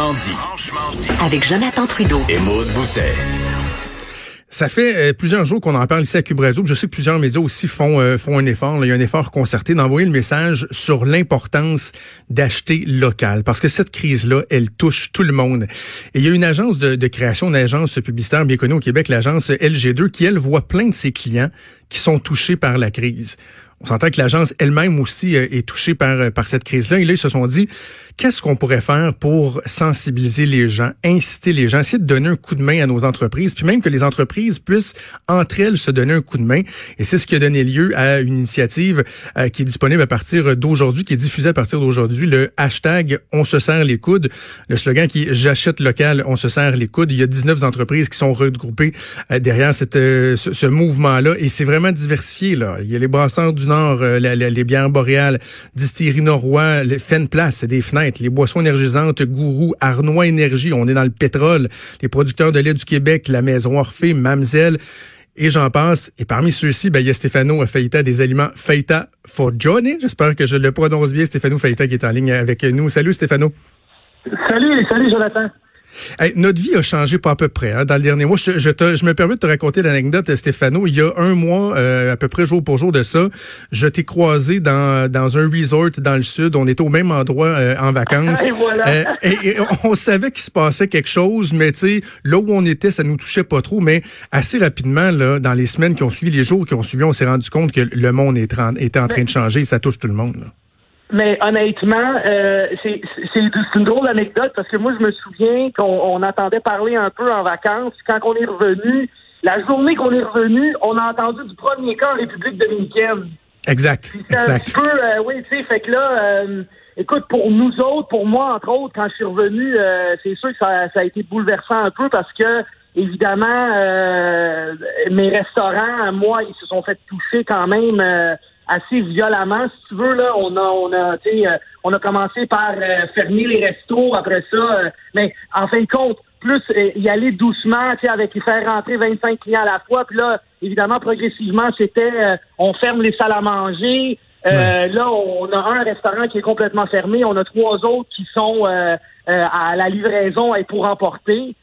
Franchement dit. Avec Jonathan Trudeau. Et Maude Boutet. Ça fait euh, plusieurs jours qu'on en parle ici à Cube Radio. Je sais que plusieurs médias aussi font euh, font un effort. Là. Il y a un effort concerté d'envoyer le message sur l'importance d'acheter local, parce que cette crise-là, elle touche tout le monde. Et il y a une agence de, de création, une agence publicitaire bien connue au Québec, l'agence LG2, qui elle voit plein de ses clients qui sont touchés par la crise. On s'entend que l'agence elle-même aussi euh, est touchée par, par cette crise-là. Et là, ils se sont dit, qu'est-ce qu'on pourrait faire pour sensibiliser les gens, inciter les gens, essayer de donner un coup de main à nos entreprises, puis même que les entreprises puissent entre elles se donner un coup de main. Et c'est ce qui a donné lieu à une initiative euh, qui est disponible à partir d'aujourd'hui, qui est diffusée à partir d'aujourd'hui, le hashtag On se serre les coudes, le slogan qui est J'achète local, on se serre les coudes. Il y a 19 entreprises qui sont regroupées euh, derrière cette, ce, ce mouvement-là et c'est vraiment diversifié. Là. Il y a les brasseurs du Euh, les bières boréales, Distillerie Norrois, les Place, c'est des fenêtres, les boissons énergisantes, Gourou, Arnois Énergie, on est dans le pétrole, les producteurs de lait du Québec, la Maison Orphée, Mamzelle, et j'en passe. Et parmi ceux-ci, ben, il y a Stéphano Faïta des aliments Faïta for Johnny. J'espère que je le prononce bien, Stéphano Faïta qui est en ligne avec nous. Salut Stéphano. Salut, salut Jonathan. Hey, notre vie a changé pas à peu près hein, dans le dernier mois. Je, je, te, je me permets de te raconter l'anecdote, Stéphano. Il y a un mois, euh, à peu près jour pour jour de ça, je t'ai croisé dans, dans un resort dans le sud. On était au même endroit euh, en vacances. Et, voilà. euh, et, et on savait qu'il se passait quelque chose, mais tu sais, là où on était, ça nous touchait pas trop. Mais assez rapidement, là, dans les semaines qui ont suivi, les jours qui ont suivi, on s'est rendu compte que le monde était en, était en train de changer et ça touche tout le monde. Là. Mais honnêtement, euh, c'est une drôle d'anecdote parce que moi, je me souviens qu'on on entendait parler un peu en vacances. Quand on est revenu, la journée qu'on est revenu, on a entendu du premier cas en République dominicaine. Exact. exact. Un peu, euh, oui, tu sais, fait que là, euh, écoute, pour nous autres, pour moi, entre autres, quand je suis revenu, euh, c'est sûr que ça, ça, a été bouleversant un peu parce que, évidemment, euh, mes restaurants, moi, ils se sont fait toucher quand même assez violemment, si tu veux. Là, on a, on a, euh, on a commencé par euh, fermer les restos après ça. Euh, mais en fin de compte, plus y aller doucement, tu sais, avec faire rentrer 25 clients à la fois. Puis là, évidemment, progressivement, c'était on ferme les salles à manger. Là, on a un restaurant qui est complètement fermé. On a trois autres qui sont à la livraison et pour emporter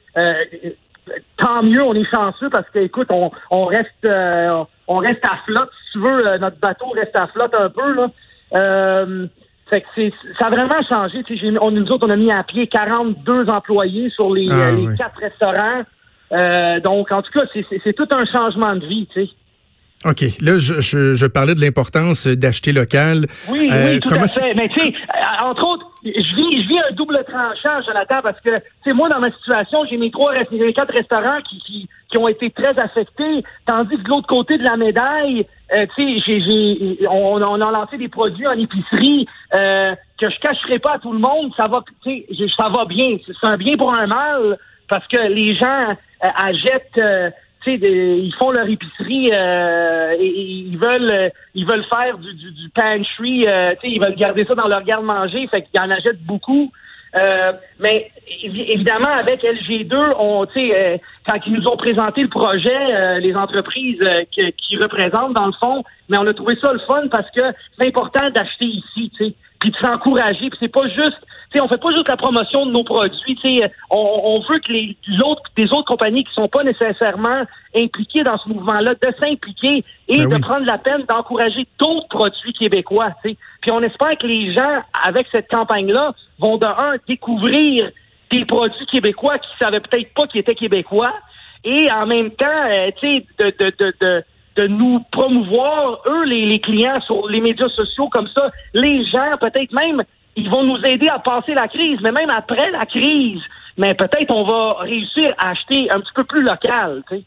tant mieux, on est chanceux parce que, écoute, on, on reste euh, on reste à flotte, si tu veux, euh, notre bateau reste à flotte un peu, là. Euh, fait que c'est, ça a vraiment changé. On, nous autres, on a mis à pied 42 employés sur les, Ah, les oui. quatre restaurants. Euh, donc, en tout cas, c'est, c'est, c'est tout un changement de vie, tu sais. OK. Là, je, je, je parlais de l'importance d'acheter local. Oui, Euh, oui, tout à fait. Mais tu sais, entre autres, je vis, je vis un double tranchant, Jonathan, parce que, sais, moi, dans ma situation, j'ai mes trois, mes quatre restaurants qui, qui, qui ont été très affectés, tandis que de l'autre côté de la médaille, euh, tu sais, j'ai, j'ai, on, on a lancé des produits en épicerie euh, que je cacherai pas à tout le monde. Ça va, tu sais, ça va bien. C'est un bien pour un mal parce que les gens euh, achètent. Ils font leur épicerie euh, et, ils veulent euh, ils veulent faire du, du, du pantry, euh, tu sais, ils veulent garder ça dans leur garde-manger, fait qu'ils en achètent beaucoup. Euh, mais évi- évidemment, avec LG2, on, euh, quand ils nous ont présenté le projet, euh, les entreprises euh, que- qui représentent dans le fond, mais on a trouvé ça le fun parce que c'est important d'acheter ici, tu sais, puis de s'encourager, puis c'est pas juste, tu sais, on fait pas juste la promotion de nos produits, tu sais, on, on veut que les autres, des autres compagnies qui sont pas nécessairement impliquées dans ce mouvement-là, de s'impliquer et Ben de oui. prendre la peine d'encourager d'autres produits québécois, tu sais. Puis on espère que les gens, avec cette campagne-là, vont de un découvrir des produits québécois qui savaient peut-être pas qu'ils étaient québécois, et en même temps, euh, tu sais, de, de, de, de de nous promouvoir, eux, les, clients, sur les médias sociaux comme ça. Les gens, peut-être même, ils vont nous aider à passer la crise, mais même après la crise, mais peut-être on va réussir à acheter un petit peu plus local, sais.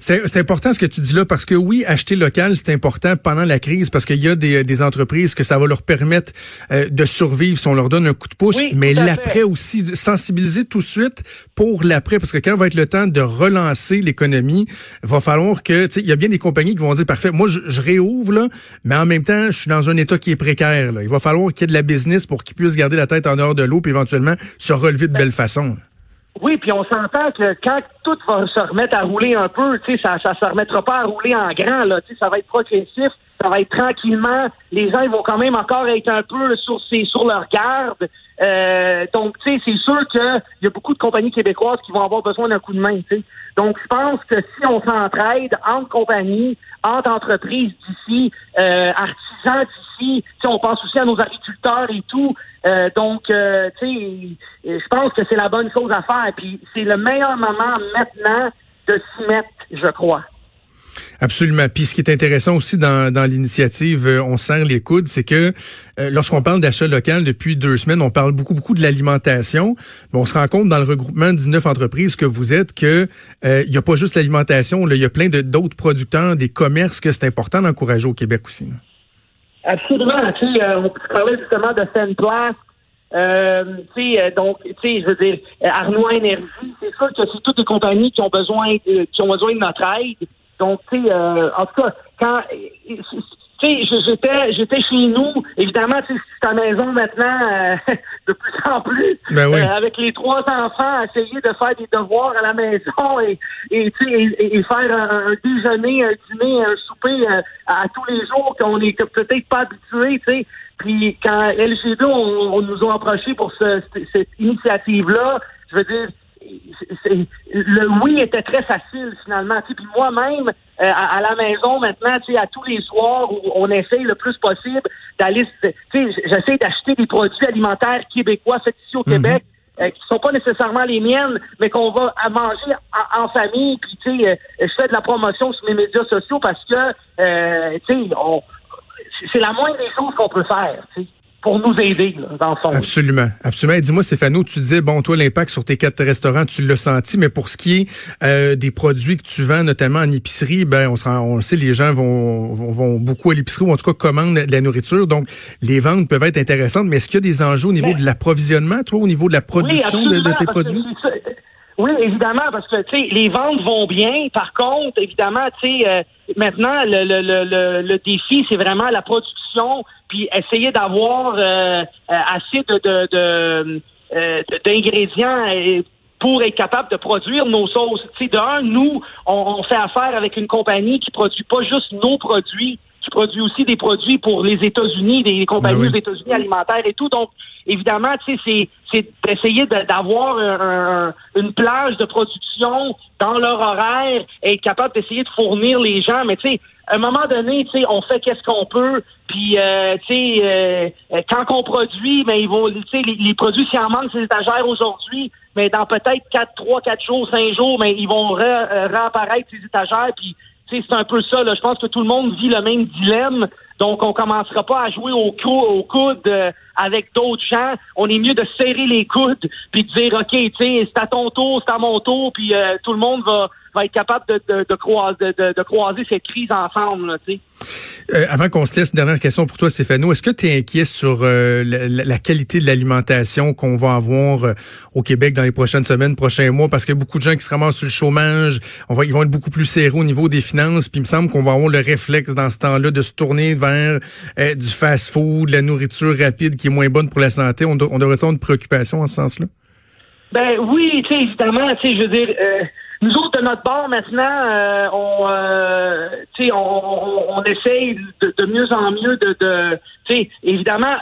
C'est important ce que tu dis là parce que oui, acheter local, c'est important pendant la crise parce qu'il y a des, des entreprises que ça va leur permettre euh, de survivre si on leur donne un coup de pouce, Oui, mais l'après aussi, sensibiliser tout de suite pour l'après parce que quand va être le temps de relancer l'économie, va falloir que, tu sais, il y a bien des compagnies qui vont dire, parfait, moi je, je réouvre là, mais en même temps, je suis dans un état qui est précaire. Là. Il va falloir qu'il y ait de la business pour qu'ils puissent garder la tête en dehors de l'eau puis éventuellement se relever de belle façon. Oui, puis on s'entend que quand tout va se remettre à rouler un peu, tu sais, ça ça se remettra pas à rouler en grand, là, tu sais, ça va être progressif. Ça va être tranquillement. Les gens ils vont quand même encore être un peu sur sur leur garde. Euh, donc, tu sais, c'est sûr qu'il y a beaucoup de compagnies québécoises qui vont avoir besoin d'un coup de main. sais. Donc, je pense que si on s'entraide entre compagnies, entre entreprises d'ici, euh, artisans d'ici, on pense aussi à nos agriculteurs et tout. Euh, donc, euh, tu sais, je pense que c'est la bonne chose à faire. Puis, c'est le meilleur moment maintenant de s'y mettre, je crois. Absolument. Puis ce qui est intéressant aussi dans, dans l'initiative euh, On serre les coudes, c'est que euh, lorsqu'on parle d'achat local depuis deux semaines, on parle beaucoup, beaucoup de l'alimentation. On se rend compte dans le regroupement de 19 entreprises que vous êtes que euh, il n'y a pas juste l'alimentation, il y a plein d'autres producteurs, des commerces que c'est important d'encourager au Québec aussi. Absolument. Tu sais, on parlait justement de Sainte-Place. Euh, donc, tu sais, je veux dire, Arnois Énergie, c'est sûr que c'est toutes les compagnies qui ont besoin qui ont besoin de notre aide. Donc, tu sais, euh, en tout cas, quand tu sais, j'étais, j'étais chez nous. Évidemment, tu sais, c'est à la maison maintenant euh, de plus en plus. Ben oui. Euh, avec les trois enfants, essayer de faire des devoirs à la maison et, et, et, et faire un, déjeuner, un dîner, un souper à, tous les jours qu'on est peut-être pas habitué, tu sais. Puis quand LG2, on, nous a approché pour ce, cette initiative-là, je veux dire, le oui était très facile finalement. Puis moi-même, euh, à, la maison maintenant, à tous les soirs où on essaye le plus possible d'aller, j'essaie d'acheter des produits alimentaires québécois faits ici au mhm. Québec. Euh, qui sont pas nécessairement les miennes, mais qu'on va à manger en, famille. Puis tu sais, euh, je fais de la promotion sur mes médias sociaux parce que tu sais, c'est la moindre des choses qu'on peut faire. sais pour nous aider, dans le fond. Absolument. Absolument. Dis-moi, Stéphano, tu disais, bon, toi, l'impact sur tes quatre restaurants, tu l'as senti, mais pour ce qui est euh, des produits que tu vends, notamment en épicerie, ben, on, se rend, on le sait, les gens vont, vont, beaucoup à l'épicerie ou en tout cas commandent de la nourriture. Donc, les ventes peuvent être intéressantes, mais est-ce qu'il y a des enjeux au niveau de l'approvisionnement, toi, au niveau de la production de, tes produits? Oui, évidemment, parce que tu sais, les ventes vont bien. Par contre, évidemment, tu sais, euh, maintenant le, le, le, le défi, c'est vraiment la production, puis essayer d'avoir euh, euh, assez de, de, d'ingrédients pour être capable de produire nos sauces. Tu sais, d'un, nous, on, on, fait affaire avec une compagnie qui produit pas juste nos produits, qui produit aussi des produits pour les États-Unis, des compagnies ben aux États-Unis alimentaires et tout. Donc, évidemment, tu sais, c'est d'essayer d'avoir une plage de production dans leur horaire et être capable d'essayer de fournir les gens. Mais tu sais, à un moment donné, tu sais, on fait qu'est-ce qu'on peut. Puis, euh, tu sais, euh, quand on produit, mais ils vont, tu sais, les, produits, s'il en manque ces étagères aujourd'hui, mais dans peut-être quatre, trois, quatre jours, cinq jours, mais ils vont euh, réapparaître ces étagères. Puis, c'est un peu ça. Là. Je pense que tout le monde vit le même dilemme. Donc, on commencera pas à jouer au, cou au coude euh, avec d'autres gens. On est mieux de serrer les coudes puis de dire, OK, c'est à ton tour, c'est à mon tour, puis euh, tout le monde va, va être capable de, de, de, croiser, de, de, croiser cette crise ensemble. Sais. Euh, avant qu'on se laisse, une dernière question pour toi, Stéphano. Est-ce que tu es inquiet sur euh, la, qualité de l'alimentation qu'on va avoir euh, au Québec dans les prochaines semaines, prochains mois? Parce qu'il y a beaucoup de gens qui se ramassent sur le chômage. On va, ils vont être beaucoup plus serrés au niveau des finances. Puis il me semble qu'on va avoir le réflexe dans ce temps-là de se tourner vers du fast-food, la nourriture rapide qui est moins bonne pour la santé. On, on devrait avoir une préoccupation en ce sens-là? Ben oui, tu sais, évidemment, tu sais, je veux dire nous autres, de notre bord, maintenant, euh, on, euh, on, on, essaye de, mieux en mieux de, de évidemment,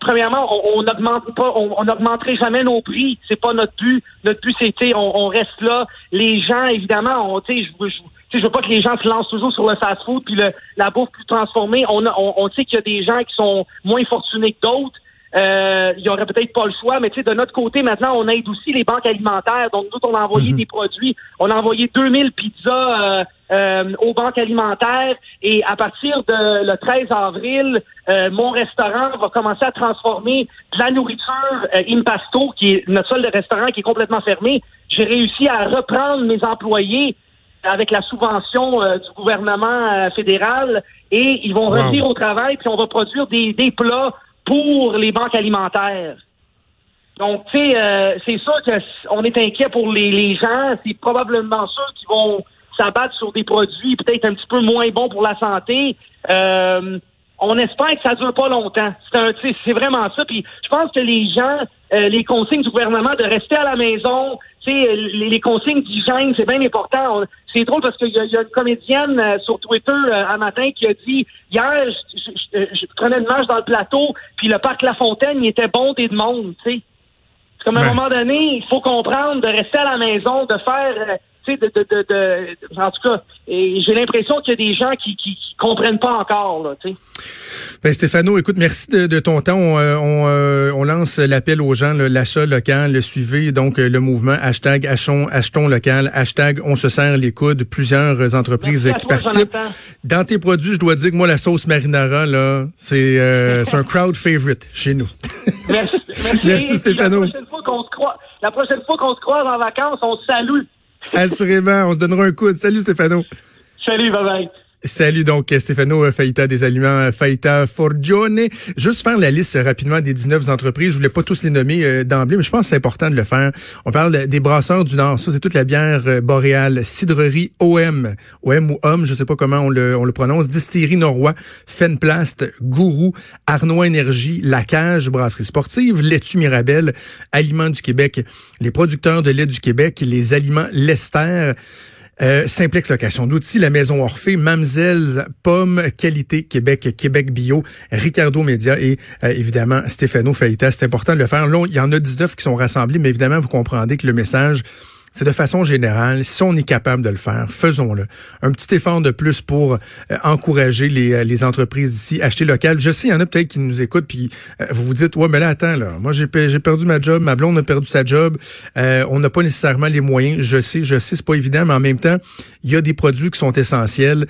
premièrement, on n'augmente pas, on n'augmenterait jamais nos prix. C'est pas notre but. Notre but, c'est, on, on reste là. Les gens, évidemment, on, je, je, je veux pas que les gens se lancent toujours sur le fast-food puis le, la bouffe plus transformée. On, on, on sait qu'il y a des gens qui sont moins fortunés que d'autres. Euh, il y aurait peut-être pas le choix, mais tu sais, de notre côté, maintenant, on aide aussi les banques alimentaires. Donc, nous, on a envoyé mhm. des produits. On a envoyé 2000 pizzas euh, euh, aux banques alimentaires. Et à partir de le 13 avril, euh, mon restaurant va commencer à transformer de la nourriture Impasto, qui est notre seul restaurant qui est complètement fermé. J'ai réussi à reprendre mes employés avec la subvention du gouvernement fédéral et ils vont revenir au travail puis on va produire des, des plats pour les banques alimentaires. Donc, tu sais, euh, c'est sûr qu'on est inquiet pour les, les gens. C'est probablement ceux qui vont s'abattre sur des produits peut-être un petit peu moins bons pour la santé. Euh, on espère que ça dure pas longtemps. C'est vraiment ça. Puis je pense que les gens, euh, les consignes du gouvernement de rester à la maison, les, les consignes d'hygiène, c'est bien important. C'est drôle parce qu'il y, y, a une comédienne euh, sur Twitter euh, un matin qui a dit hier, je, prenais une marche dans le plateau, puis le parc La Fontaine, il était bon des monde. C'est comme à un moment donné, il faut comprendre de rester à la maison, de faire de, de, de, de, en tout cas, j'ai l'impression qu'il y a des gens qui, qui, comprennent pas encore, là, tu sais. Ben Stéphano, écoute, merci de, ton temps. On, euh, euh, on, lance l'appel aux gens, l'achat local, le suivez, donc euh, le mouvement hashtag achetons, achetons local, hashtag on se serre les coudes, plusieurs entreprises qui participent. Dans tes produits, je dois dire que moi, la sauce marinara, là, c'est un crowd favorite chez nous. Merci, merci, Stéphano. La prochaine fois qu'on se croise, la prochaine fois qu'on se croise en vacances, on se salue. Assurément, on se donnera un coup. Salut Stéphano. Salut, bye bye. Salut donc Stéphano Faïta des aliments Faïta Forgione. Juste faire la liste rapidement des 19 entreprises. Je voulais pas tous les nommer euh, d'emblée, mais je pense que c'est important de le faire. On parle des brasseurs du Nord. Ça, c'est toute la bière euh, boréale. Cidrerie OM. OM ou OM, je sais pas comment on le, on le prononce. Distillerie Norrois, Fenplast, Gourou, Arnois Énergie, La Cage, Brasserie Sportive, Laitue Mirabel, Aliments du Québec, les producteurs de lait du Québec, les aliments Lester, euh, Simplex Location d'outils, la Maison Orphée, Mamzelles, Pomme, Qualité Québec, Québec Bio, Ricardo Média et euh, évidemment Stéphano Faïta. C'est important de le faire. Là, il y en a 19 qui sont rassemblés, mais évidemment, vous comprendrez que le message c'est de façon générale, si on est capable de le faire, faisons-le. Un petit effort de plus pour euh, encourager les, euh, les entreprises d'ici, acheter local. Je sais, il y en a peut-être qui nous écoutent, puis euh, vous vous dites, ouais, mais là, attends, là, moi j'ai perdu ma job, ma blonde a perdu sa job, on n'a pas nécessairement les moyens. Je sais, je sais, c'est pas évident, mais en même temps, il y a des produits qui sont essentiels,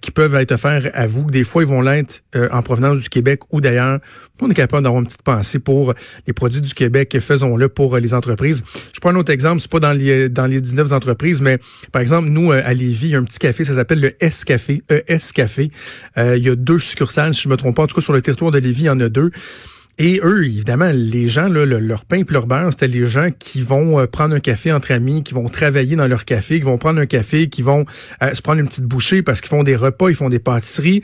qui peuvent être offerts à vous. Des fois, ils vont l'être en provenance du Québec ou d'ailleurs. On est capable d'avoir une petite pensée pour les produits du Québec. Faisons-le pour les entreprises. Je prends un autre exemple, c'est pas dans les dans les 19 entreprises, mais par exemple, nous, euh, à Lévis, il y a un petit café, ça s'appelle le S-Café, ES Café. Euh, il y a deux succursales, si je me trompe pas. En tout cas, sur le territoire de Lévis, il y en a deux. Et eux, évidemment, les gens, leur pain et leur beurre, c'était les gens qui vont euh, prendre un café entre amis, qui vont travailler dans leur café, qui vont prendre un café, qui vont se prendre une petite bouchée parce qu'ils font des repas, ils font des pâtisseries.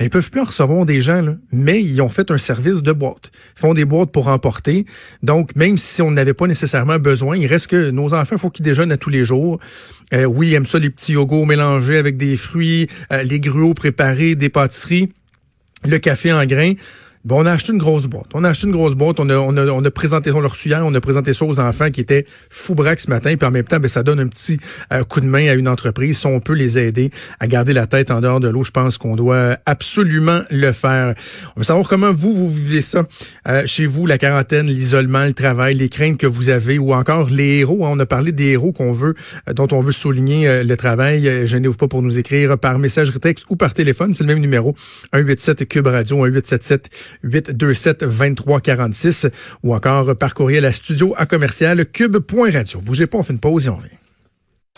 Ils peuvent plus en recevoir des gens, mais ils ont fait un service de boîte. Ils font des boîtes pour emporter. Donc, même si on n'avait pas nécessairement besoin, il reste que nos enfants, il faut qu'ils déjeunent à tous les jours. Euh, oui, ils aiment ça, les petits yogos mélangés avec des fruits, euh, les gruaux préparés, des pâtisseries, le café en grains. Bon, on a acheté une grosse boîte. On a acheté une grosse boîte. On a, présenté, on leur hier, on a présenté ça aux enfants qui étaient fou braque ce matin. Puis en même temps, ben, ça donne un petit euh, coup de main à une entreprise. Si on peut les aider à garder la tête en dehors de l'eau, je pense qu'on doit absolument le faire. On veut savoir comment vous, vous vivez ça euh, chez vous, la quarantaine, l'isolement, le travail, les craintes que vous avez ou encore les héros. Hein. On a parlé des héros qu'on veut, euh, dont on veut souligner le travail. Gênez-vous pas pour nous écrire par message texte ou par téléphone. C'est le même numéro. 187 Cube Radio, 1877 827 2346 ou encore par courriel à studio à commercial cube.radio. Bougez pas, on fait une pause et on revient.